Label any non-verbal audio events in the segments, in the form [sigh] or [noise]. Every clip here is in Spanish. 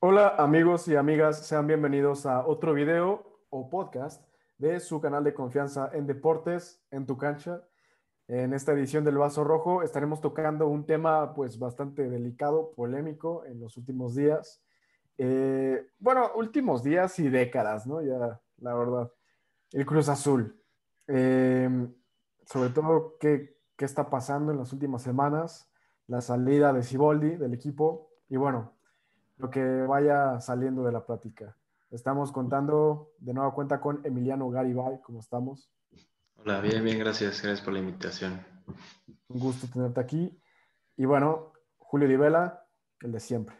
Hola amigos y amigas, sean bienvenidos a otro video o podcast de su canal de confianza en deportes, en tu cancha. En esta edición del Vaso Rojo estaremos tocando un tema pues bastante delicado, polémico en los últimos días. Eh, bueno, últimos días y décadas, ¿no? Ya, la verdad. El Cruz Azul. Eh, sobre todo, ¿qué, ¿qué está pasando en las últimas semanas? La salida de Siboldi del equipo y bueno, lo que vaya saliendo de la plática. Estamos contando de nueva cuenta con Emiliano Garibay. ¿Cómo estamos? Hola, bien, bien, gracias. Gracias por la invitación. Un gusto tenerte aquí. Y bueno, Julio Divela, el de siempre.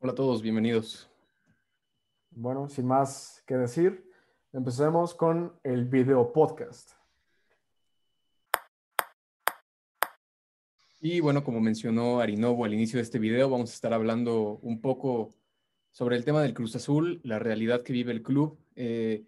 Hola a todos, bienvenidos. Bueno, sin más que decir, empecemos con el video podcast. Y bueno, como mencionó Arinovo al inicio de este video, vamos a estar hablando un poco sobre el tema del Cruz Azul, la realidad que vive el club. Eh,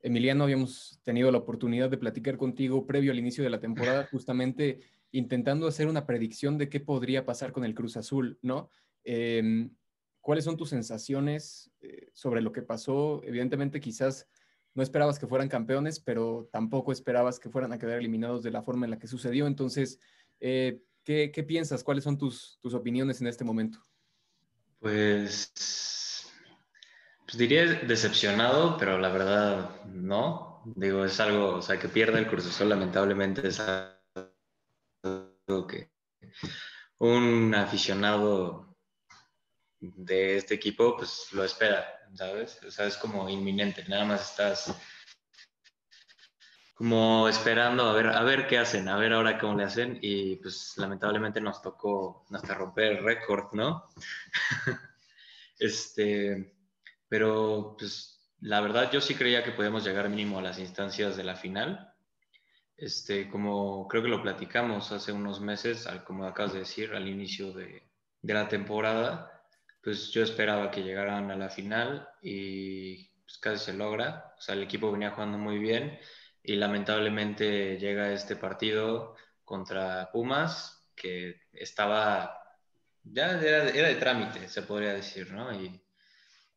Emiliano, habíamos tenido la oportunidad de platicar contigo previo al inicio de la temporada, [laughs] justamente intentando hacer una predicción de qué podría pasar con el Cruz Azul, ¿no? Em, ¿Cuáles son tus sensaciones eh, sobre lo que pasó? Evidentemente, quizás no esperabas que fueran campeones, pero tampoco esperabas que fueran a quedar eliminados de la forma en la que sucedió. Entonces, eh, ¿Qué, piensas? ¿Cuáles son tus, tus, opiniones en este momento? Pues, pues, diría decepcionado, pero la verdad no. Digo, es algo, o sea, que pierda el curso lamentablemente es algo que un aficionado de este equipo pues lo espera, ¿sabes? O sea, es como inminente, nada más estás como esperando a ver, a ver qué hacen, a ver ahora cómo le hacen y pues lamentablemente nos tocó hasta romper el récord, ¿no? [laughs] este, pero pues la verdad yo sí creía que podíamos llegar mínimo a las instancias de la final. Este, como creo que lo platicamos hace unos meses, como acabas de decir, al inicio de, de la temporada, pues yo esperaba que llegaran a la final y pues casi se logra. O sea, el equipo venía jugando muy bien y lamentablemente llega este partido contra Pumas, que estaba, ya era, de trámite, se podría decir, ¿no? Y,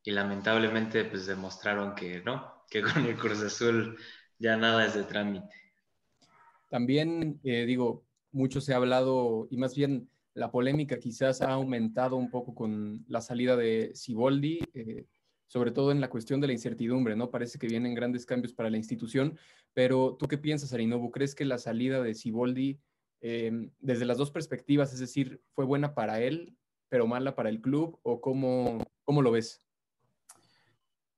lamentablemente pues demostraron que no, que con el Cruz Azul ya nada es de trámite. También, eh, digo, mucho se ha hablado, y más bien la polémica quizás ha aumentado un poco con la salida de Siboldi. Eh, sobre todo en la cuestión de la incertidumbre, ¿no? Parece que vienen grandes cambios para la institución, pero ¿tú qué piensas, Arinobu? ¿Crees que la salida de Siboldi, em, desde las dos perspectivas, es decir, fue buena para él, pero mala para el club, o cómo, cómo lo ves?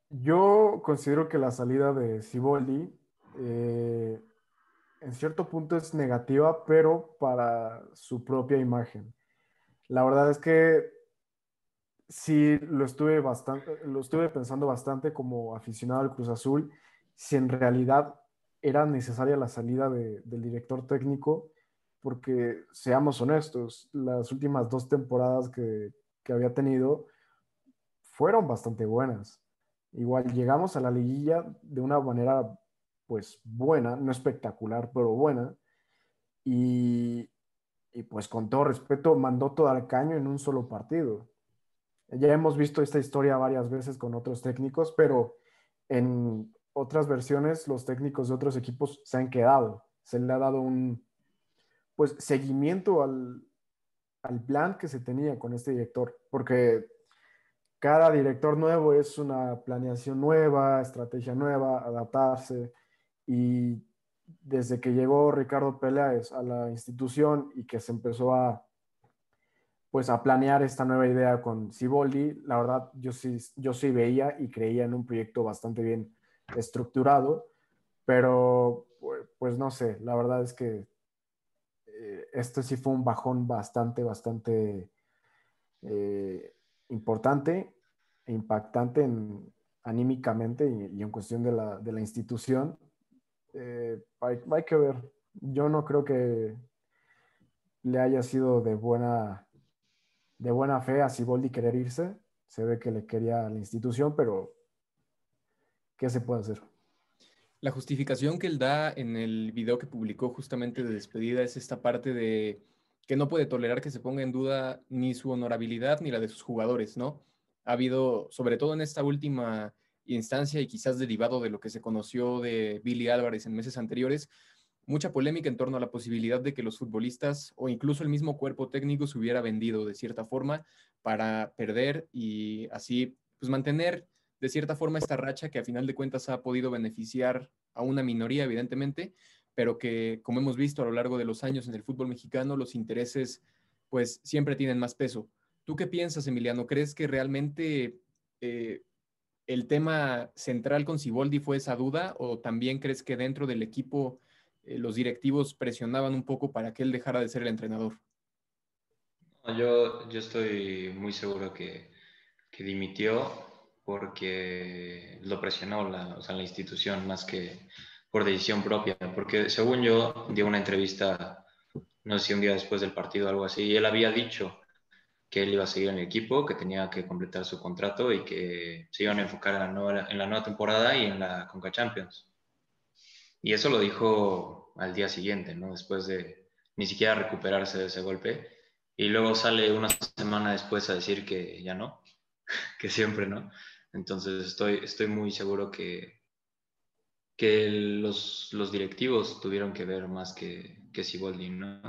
Yo considero que la salida de Siboldi eh, en cierto punto es negativa, pero para su propia imagen. La verdad es que sí lo estuve bastante, lo estuve pensando bastante como aficionado al Cruz Azul, si en realidad era necesaria la salida del director técnico, porque seamos honestos, las últimas dos temporadas que, que había tenido fueron bastante buenas. Igual llegamos a la liguilla de una manera pues buena, no espectacular, pero buena. Y, y pues con todo respeto mandó todo al caño en un solo partido. Ya hemos visto esta historia varias veces con otros técnicos, pero en otras versiones los técnicos de otros equipos se han quedado. Se le ha dado un pues seguimiento al, al plan que se tenía con este director, porque cada director nuevo es una planeación nueva, estrategia nueva, adaptarse. Y desde que llegó Ricardo Peláez a la institución y que se empezó a pues a planear esta nueva idea con Siboldi. La verdad, yo sí, yo sí veía y creía en un proyecto bastante bien estructurado, pero pues, no sé, la verdad es que eh, este sí fue un bajón bastante, bastante eh, importante e impactante en, anímicamente y, en cuestión de la, de la institución. Eh, hay que ver. Yo no creo que le haya sido de buena de buena fe a Siboldi querer irse. Se ve que le quería a la institución, pero ¿qué se puede hacer? La justificación que él da en el video que publicó justamente de despedida es esta parte de que no puede tolerar que se ponga en duda ni su honorabilidad ni la de sus jugadores, ¿no? ha habido, sobre todo en esta última instancia y quizás derivado de lo que se conoció de Billy Álvarez en meses anteriores, mucha polémica en torno a la posibilidad de que los futbolistas o incluso el mismo cuerpo técnico se hubiera vendido de cierta forma para perder y así pues mantener de cierta forma esta racha que a final de cuentas ha podido beneficiar a una minoría evidentemente, pero que como hemos visto a lo largo de los años en el fútbol mexicano los intereses pues siempre tienen más peso. ¿Tú qué piensas, Emiliano? ¿Crees que realmente eh, el tema central con Siboldi fue esa duda o también crees que dentro del equipo eh, los directivos presionaban un poco para que él dejara de ser el entrenador? Yo, yo estoy muy seguro que, que dimitió porque lo presionó la, o sea, la institución más que por decisión propia, porque según yo dio una entrevista, no sé si un día después del partido o algo así, y él había dicho que él iba a seguir en el equipo, que tenía que completar su contrato y que se iban a enfocar en la nueva, en la nueva temporada y en la Conca Champions. Y eso lo dijo al día siguiente, ¿no? Después de ni siquiera recuperarse de ese golpe. Y luego sale una semana después a decir que ya no, [laughs] que siempre no. Entonces estoy, estoy muy seguro que, que los, los directivos tuvieron que ver más que, que Siboldi, ¿no?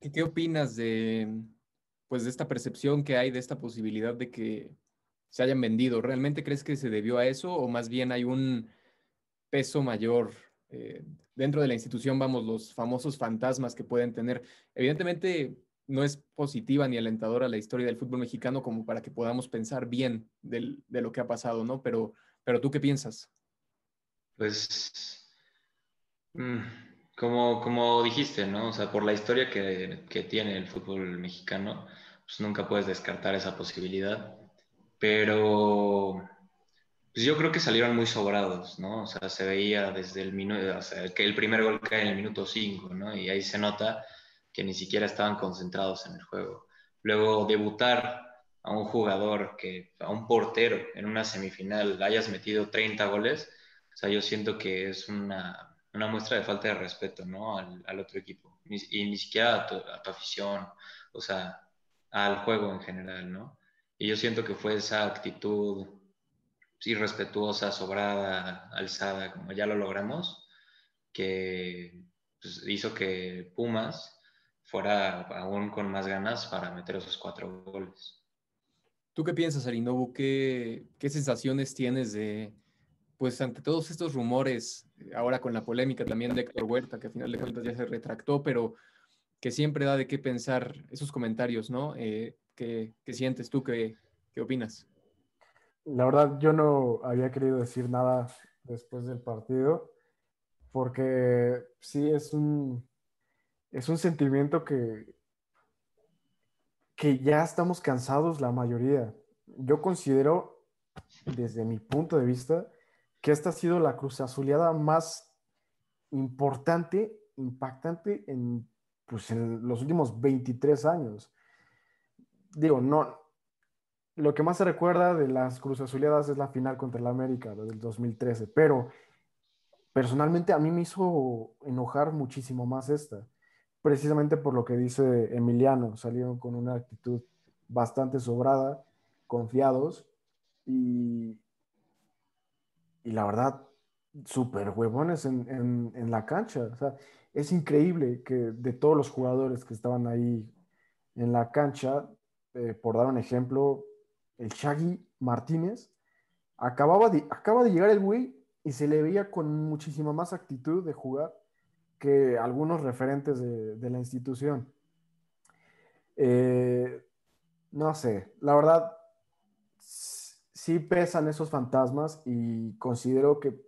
¿Qué opinas de, pues de esta percepción que hay de esta posibilidad de que se hayan vendido. ¿Realmente crees que se debió a eso o más bien hay un peso mayor eh, dentro de la institución? Vamos, los famosos fantasmas que pueden tener. Evidentemente no es positiva ni alentadora la historia del fútbol mexicano como para que podamos pensar bien de lo que ha pasado, ¿no? Pero, pero tú qué piensas? Pues... Mm, como, como dijiste, ¿no? O sea, por la historia que, que tiene el fútbol mexicano, pues nunca puedes descartar esa posibilidad. Pero pues yo creo que salieron muy sobrados, ¿no? O sea, se veía desde el minuto, o sea, que el primer gol cae en el minuto 5, ¿no? Y ahí se nota que ni siquiera estaban concentrados en el juego. Luego debutar a un jugador que, a un portero en una semifinal, hayas metido 30 goles, o sea, yo siento que es una, una muestra de falta de respeto, ¿no? Al, al otro equipo. y ni siquiera a tu, a tu, afición, o sea, al juego en general, ¿no? Y yo siento que fue esa actitud irrespetuosa, sobrada, alzada, como ya lo logramos, que pues, hizo que Pumas fuera aún con más ganas para meter esos cuatro goles. ¿Tú qué piensas, Arinobu? ¿Qué, qué sensaciones tienes de, pues ante todos estos rumores, ahora con la polémica también de Héctor Huerta, que al final de cuentas ya se retractó, pero que siempre da de qué pensar esos comentarios, ¿no? Eh, ¿qué, ¿qué, sientes tú? ¿Qué, ¿Qué opinas? La verdad, yo no había querido decir nada después del partido, porque sí es un, es un sentimiento que, que ya estamos cansados la mayoría. Yo considero, desde mi punto de vista, que esta ha sido la cruz azuleada más importante, impactante en, pues, en los últimos 23 años. Digo, no, lo que más se recuerda de las cruz azuleadas es la final contra el América del 2013, pero personalmente a mí me hizo enojar muchísimo más esta, precisamente por lo que dice Emiliano, salieron con una actitud bastante sobrada, confiados y, y la verdad, súper huevones en, en, la cancha. O sea, es increíble que de todos los jugadores que estaban ahí en la cancha, eh, por dar un ejemplo, el Shaggy Martínez, acababa de, acaba de llegar el güey y se le veía con muchísima más actitud de jugar que algunos referentes de, la institución. Eh, no sé, la verdad, sí pesan esos fantasmas y considero que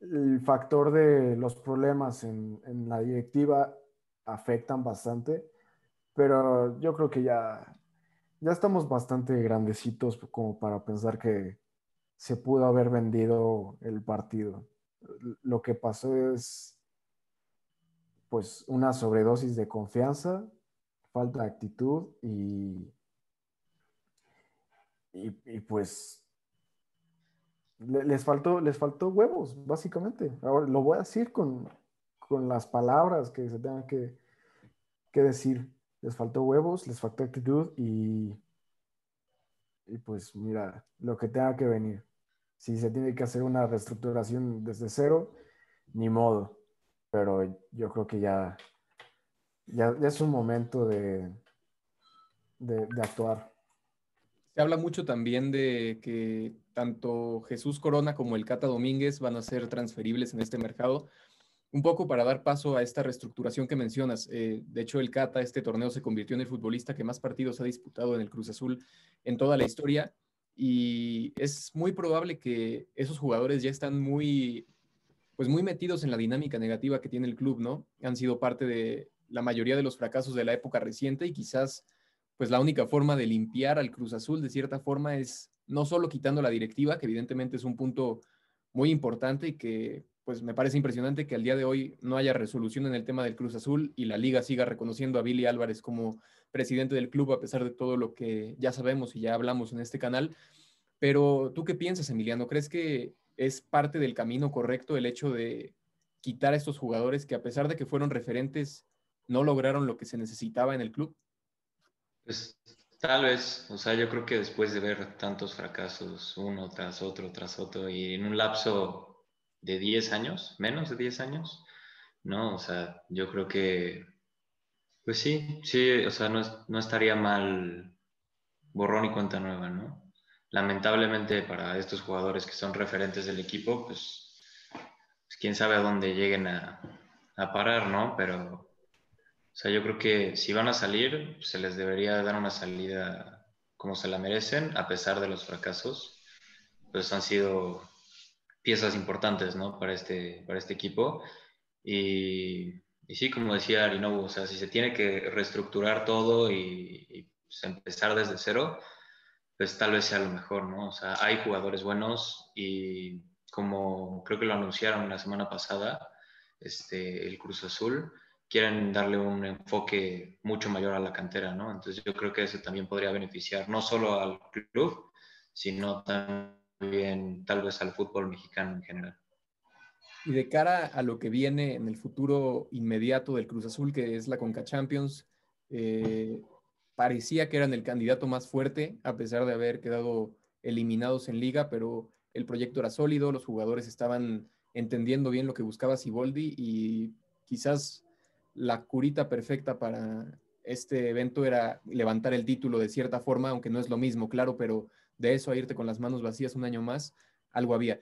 el factor de los problemas en, en, la directiva afectan bastante, pero yo creo que ya, ya estamos bastante grandecitos como para pensar que se pudo haber vendido el partido. Lo que pasó es pues una sobredosis de confianza, falta de actitud y y, pues les faltó, les faltó huevos, básicamente. Ahora lo voy a decir con, con las palabras que se tengan que, que, decir. Les faltó huevos, les faltó actitud y, y pues mira, lo que tenga que venir. Si se tiene que hacer una reestructuración desde cero, ni modo. Pero yo creo que ya, ya, es un momento de, de, de actuar. Se habla mucho también de que tanto Jesús Corona como el Cata Domínguez van a ser transferibles en este mercado. Un poco para dar paso a esta reestructuración que mencionas. Eh, de hecho, el Cata, este torneo, se convirtió en el futbolista que más partidos ha disputado en el Cruz Azul en toda la historia. Y es muy probable que esos jugadores ya están muy, pues muy metidos en la dinámica negativa que tiene el club, ¿no? Han sido parte de la mayoría de los fracasos de la época reciente y quizás pues la única forma de limpiar al Cruz Azul de cierta forma es no solo quitando la directiva, que evidentemente es un punto muy importante y que pues me parece impresionante que al día de hoy no haya resolución en el tema del Cruz Azul y la liga siga reconociendo a Billy Álvarez como presidente del club a pesar de todo lo que ya sabemos y ya hablamos en este canal. Pero tú qué piensas, Emiliano? ¿Crees que es parte del camino correcto el hecho de quitar a estos jugadores que a pesar de que fueron referentes no lograron lo que se necesitaba en el club? Pues tal vez, o sea, yo creo que después de ver tantos fracasos, uno tras otro, tras otro, y en un lapso de 10 años, menos de 10 años, ¿no? O sea, yo creo que, pues sí, sí, o sea, no, no estaría mal borrón y cuenta nueva, ¿no? Lamentablemente para estos jugadores que son referentes del equipo, pues, pues quién sabe a dónde lleguen a, a parar, ¿no? Pero o sea, yo creo que si van a salir, se les debería dar una salida como se la merecen, a pesar de los fracasos. Pues han sido piezas importantes, ¿no? Para este, para este equipo. Y, y sí, como decía Arinobu, o sea, si se tiene que reestructurar todo y, pues, empezar desde cero, pues tal vez sea lo mejor, ¿no? O sea, hay jugadores buenos y como creo que lo anunciaron la semana pasada, este, el Cruz Azul, quieren darle un enfoque mucho mayor a la cantera, ¿no? Entonces yo creo que eso también podría beneficiar no solo al club, sino también tal vez al fútbol mexicano en general. Y de cara a lo que viene en el futuro inmediato del Cruz Azul, que es la Conca Champions, eh, parecía que eran el candidato más fuerte, a pesar de haber quedado eliminados en liga, pero el proyecto era sólido, los jugadores estaban entendiendo bien lo que buscaba Siboldi y quizás la curita perfecta para este evento era levantar el título de cierta forma, aunque no es lo mismo, claro, pero de eso a irte con las manos vacías un año más, algo había.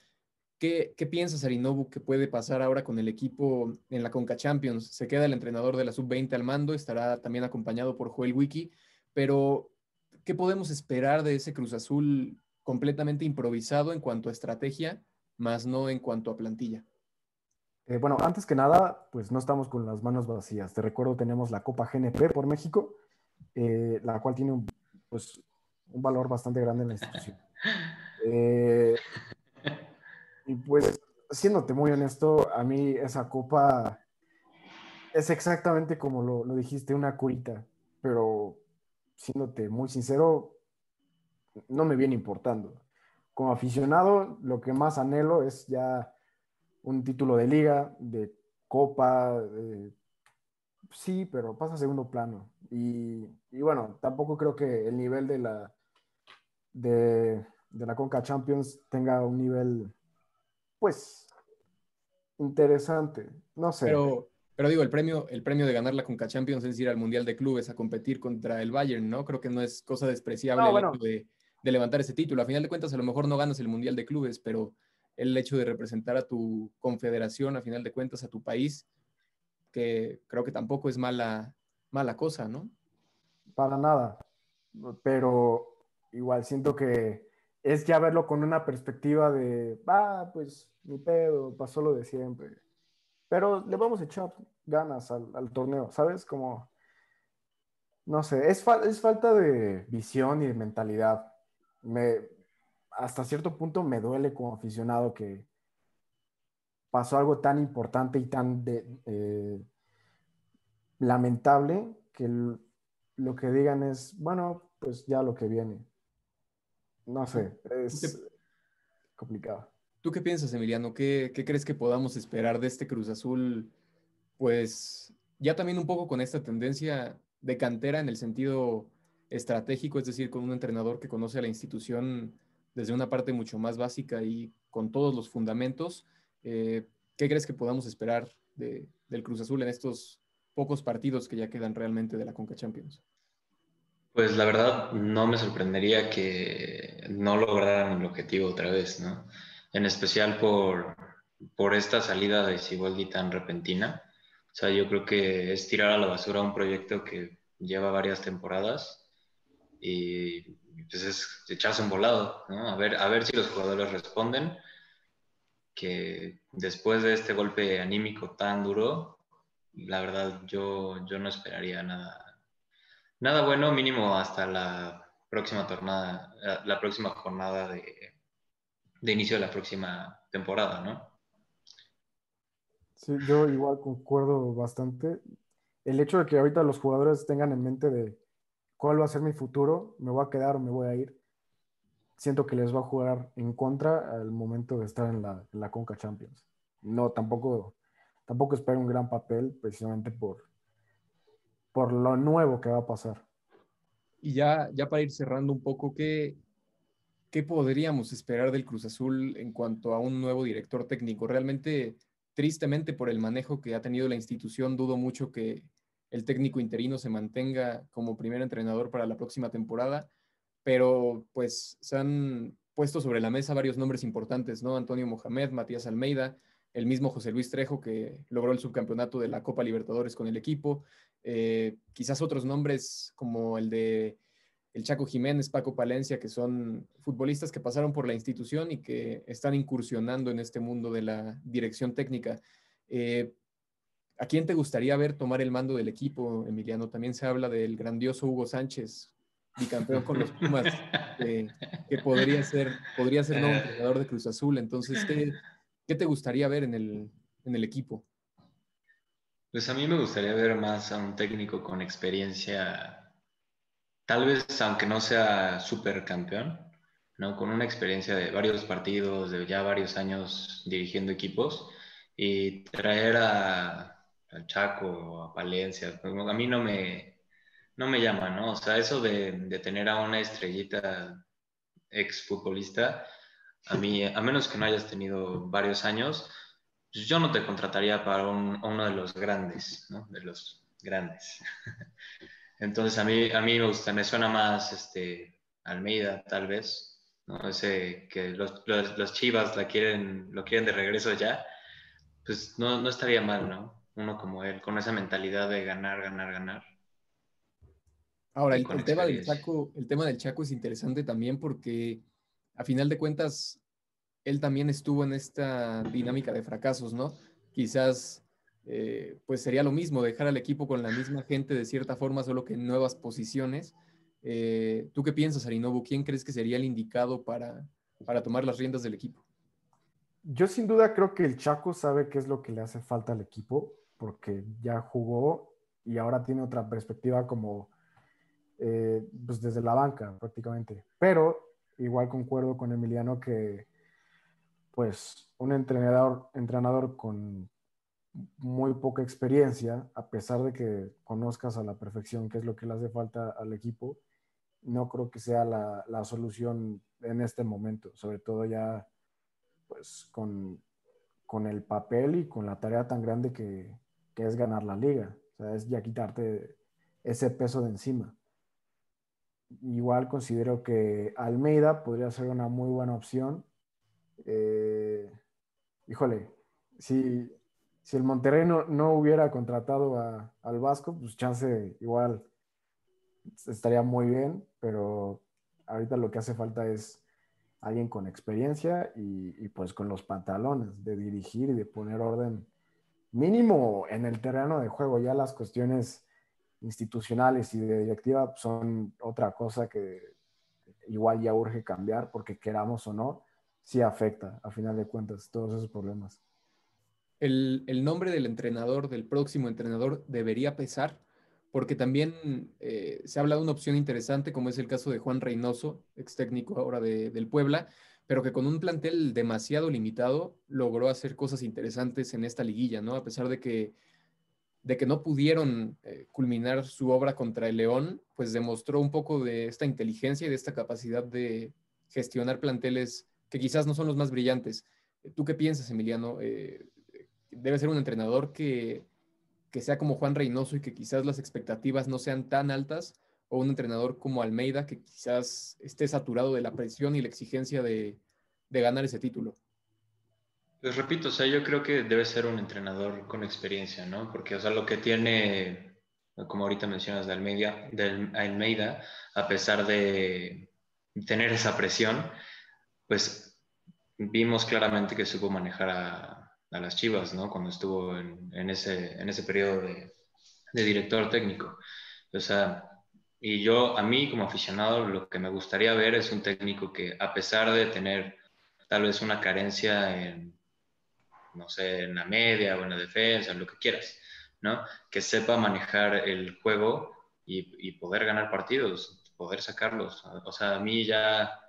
¿Qué, qué piensas, Arinobu, que puede pasar ahora con el equipo en la Conca Champions? Se queda el entrenador de la Sub-20 al mando, estará también acompañado por Joel Wiki, pero ¿qué podemos esperar de ese Cruz Azul completamente improvisado en cuanto a estrategia, más no en cuanto a plantilla? Eh, bueno, antes que nada, pues no estamos con las manos vacías. Te recuerdo, tenemos la Copa GNP por México, eh, la cual tiene un, pues, un valor bastante grande en la institución. Eh, y pues, siéndote muy honesto, a mí esa copa es exactamente como lo, lo dijiste, una curita, pero siéndote muy sincero, no me viene importando. Como aficionado, lo que más anhelo es ya un título de liga, de copa, sí, pero pasa a segundo plano. Y, bueno, tampoco creo que el nivel de la, de, la Conca Champions tenga un nivel, pues, interesante. No sé. Pero, pero digo, el premio, el premio de ganar la Conca Champions es ir al Mundial de Clubes a competir contra el Bayern, ¿no? Creo que no es cosa despreciable el hecho de, de levantar ese título. A final de cuentas, a lo mejor no ganas el Mundial de Clubes, pero el hecho de representar a tu confederación, a final de cuentas, a tu país, que creo que tampoco es mala, mala cosa, ¿no? Para nada, pero igual siento que es ya verlo con una perspectiva de, ah, pues mi pedo, pasó lo de siempre. Pero le vamos a echar ganas al, torneo, ¿sabes? Como, no sé, es, es falta de visión y de mentalidad. Me, hasta cierto punto me duele como aficionado que pasó algo tan importante y tan eh, lamentable que lo que digan es, bueno, pues ya lo que viene. No sé, es complicado. ¿Tú qué piensas, Emiliano? ¿Qué, ¿Qué, crees que podamos esperar de este Cruz Azul? Pues ya también un poco con esta tendencia de cantera en el sentido estratégico, es decir, con un entrenador que conoce a la institución desde una parte mucho más básica y con todos los fundamentos. Eh, ¿Qué crees que podamos esperar del Cruz Azul en estos pocos partidos que ya quedan realmente de la Conca Champions? Pues la verdad no me sorprendería que no lograran el objetivo otra vez, ¿no? En especial por, por esta salida de Siboldi tan repentina. O sea, yo creo que es tirar a la basura un proyecto que lleva varias temporadas y pues es echarse un volado, ¿no? A ver, a ver si los jugadores responden, que después de este golpe anímico tan duro, la verdad yo, yo no esperaría nada, nada bueno, mínimo hasta la próxima jornada, la próxima jornada de, de inicio de la próxima temporada, ¿no? Sí, yo igual concuerdo bastante. El hecho de que ahorita los jugadores tengan en mente de cuál va a ser mi futuro, me voy a quedar o me voy a ir, siento que les va a jugar en contra al momento de estar en la, en la Conca Champions. No, tampoco, tampoco espero un gran papel precisamente por, por lo nuevo que va a pasar. Y ya, ya para ir cerrando un poco, ¿qué, ¿qué podríamos esperar del Cruz Azul en cuanto a un nuevo director técnico? Realmente tristemente por el manejo que ha tenido la institución, dudo mucho que el técnico interino se mantenga como primer entrenador para la próxima temporada, pero pues se han puesto sobre la mesa varios nombres importantes, ¿no? Antonio Mohamed, Matías Almeida, el mismo José Luis Trejo que logró el subcampeonato de la Copa Libertadores con el equipo, eh, quizás otros nombres como el de el Chaco Jiménez, Paco Palencia, que son futbolistas que pasaron por la institución y que están incursionando en este mundo de la dirección técnica. Eh, ¿A quién te gustaría ver tomar el mando del equipo, Emiliano? También se habla del grandioso Hugo Sánchez, bicampeón con los Pumas, que podría ser, podría ser nuevo entrenador de Cruz Azul. Entonces, ¿qué, te gustaría ver en el, en el equipo? Pues a mí me gustaría ver más a un técnico con experiencia tal vez aunque no sea supercampeón, ¿no? Con una experiencia de varios partidos, de ya varios años dirigiendo equipos, y traer a, Chaco o a Palencia, a mí no me, no me llama, ¿no? O sea, eso de, tener a una estrellita exfutbolista, a mí, a menos que no hayas tenido varios años, pues, yo no te contrataría para uno de los grandes, ¿no? De los grandes. [laughs] Entonces a mí, a mí me gusta, me suena más este, Almeida, tal vez, ¿no? Ese que los, los, Chivas la quieren, lo quieren de regreso ya, pues no, no estaría mal, ¿no? Uno como él, con esa mentalidad de ganar, ganar, ganar. Ahora, el, tema del Chaco, el tema del Chaco es interesante también porque a final de cuentas él también estuvo en esta dinámica de fracasos, ¿no? Quizás eh, pues sería lo mismo, dejar al equipo con la misma gente de cierta forma, solo que en nuevas posiciones. Eh, ¿Tú qué piensas, Arinobu? ¿Quién crees que sería el indicado para, para tomar las riendas del equipo? Yo sin duda creo que el Chaco sabe qué es lo que le hace falta al equipo, porque ya jugó y ahora tiene otra perspectiva como eh, pues desde la banca prácticamente. Pero igual concuerdo con Emiliano que pues un entrenador, entrenador con muy poca experiencia, a pesar de que conozcas a la perfección qué es lo que le hace falta al equipo, no creo que sea la, la solución en este momento, sobre todo ya pues con, con, el papel y con la tarea tan grande que, que, es ganar la liga, o sea, es ya quitarte ese peso de encima. Igual considero que Almeida podría ser una muy buena opción. Eh, híjole, si si el Monterrey no, hubiera contratado al Vasco, pues chance igual estaría muy bien, pero ahorita lo que hace falta es alguien con experiencia y, pues con los pantalones de dirigir y de poner orden mínimo en el terreno de juego. Ya las cuestiones institucionales y de directiva son otra cosa que igual ya urge cambiar porque queramos o no, sí afecta a final de cuentas todos esos problemas el, nombre del entrenador, del próximo entrenador, debería pesar, porque también eh, se habla de una opción interesante, como es el caso de Juan Reynoso, ex técnico ahora del Puebla, pero que con un plantel demasiado limitado logró hacer cosas interesantes en esta liguilla, ¿no? A pesar de que de que no pudieron eh, culminar su obra contra el León, pues demostró un poco de esta inteligencia y de esta capacidad de gestionar planteles que quizás no son los más brillantes. ¿Tú qué piensas, Emiliano? Eh, ¿Debe ser un entrenador que, que sea como Juan Reynoso y que quizás las expectativas no sean tan altas? ¿O un entrenador como Almeida que quizás esté saturado de la presión y la exigencia de, de ganar ese título? Pues repito, o sea, yo creo que debe ser un entrenador con experiencia, ¿no? Porque, o sea, lo que tiene, como ahorita mencionas, de Almeida, de Almeida a pesar de tener esa presión, pues vimos claramente que supo manejar a, las Chivas, ¿no? Cuando estuvo en, ese, en ese periodo de, de director técnico. O sea, y yo, a mí como aficionado, lo que me gustaría ver es un técnico que, a pesar de tener tal vez una carencia en no sé, en la media o en la defensa, en lo que quieras, ¿no? Que sepa manejar el juego y, poder ganar partidos, poder sacarlos. O sea, a mí ya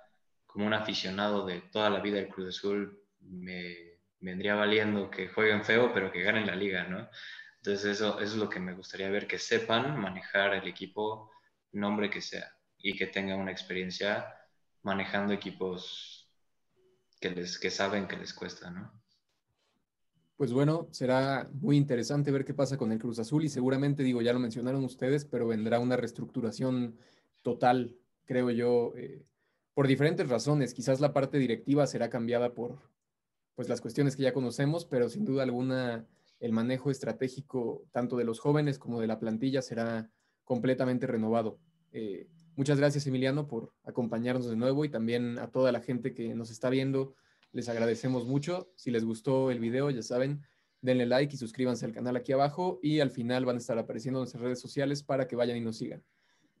como un aficionado de toda la vida del Cruz Azul me vendría valiendo que jueguen feo, pero que ganen la liga, ¿no? Entonces eso, eso es lo que me gustaría ver, que sepan manejar el equipo, nombre que sea, y que tengan una experiencia manejando equipos que, les, que saben que les cuesta, ¿no? Pues bueno, será muy interesante ver qué pasa con el Cruz Azul y seguramente, digo, ya lo mencionaron ustedes, pero vendrá una reestructuración total, creo yo, eh, por diferentes razones. Quizás la parte directiva será cambiada por pues, las cuestiones que ya conocemos, pero sin duda alguna el manejo estratégico tanto de los jóvenes como de la plantilla será completamente renovado. Eh, muchas gracias, Emiliano, por acompañarnos de nuevo y también a toda la gente que nos está viendo les agradecemos mucho. Si les gustó el video, ya saben, denle like y suscríbanse al canal aquí abajo y al final van a estar apareciendo en nuestras redes sociales para que vayan y nos sigan.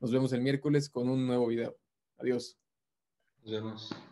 Nos vemos el miércoles con un nuevo video. Adiós. Nos vemos.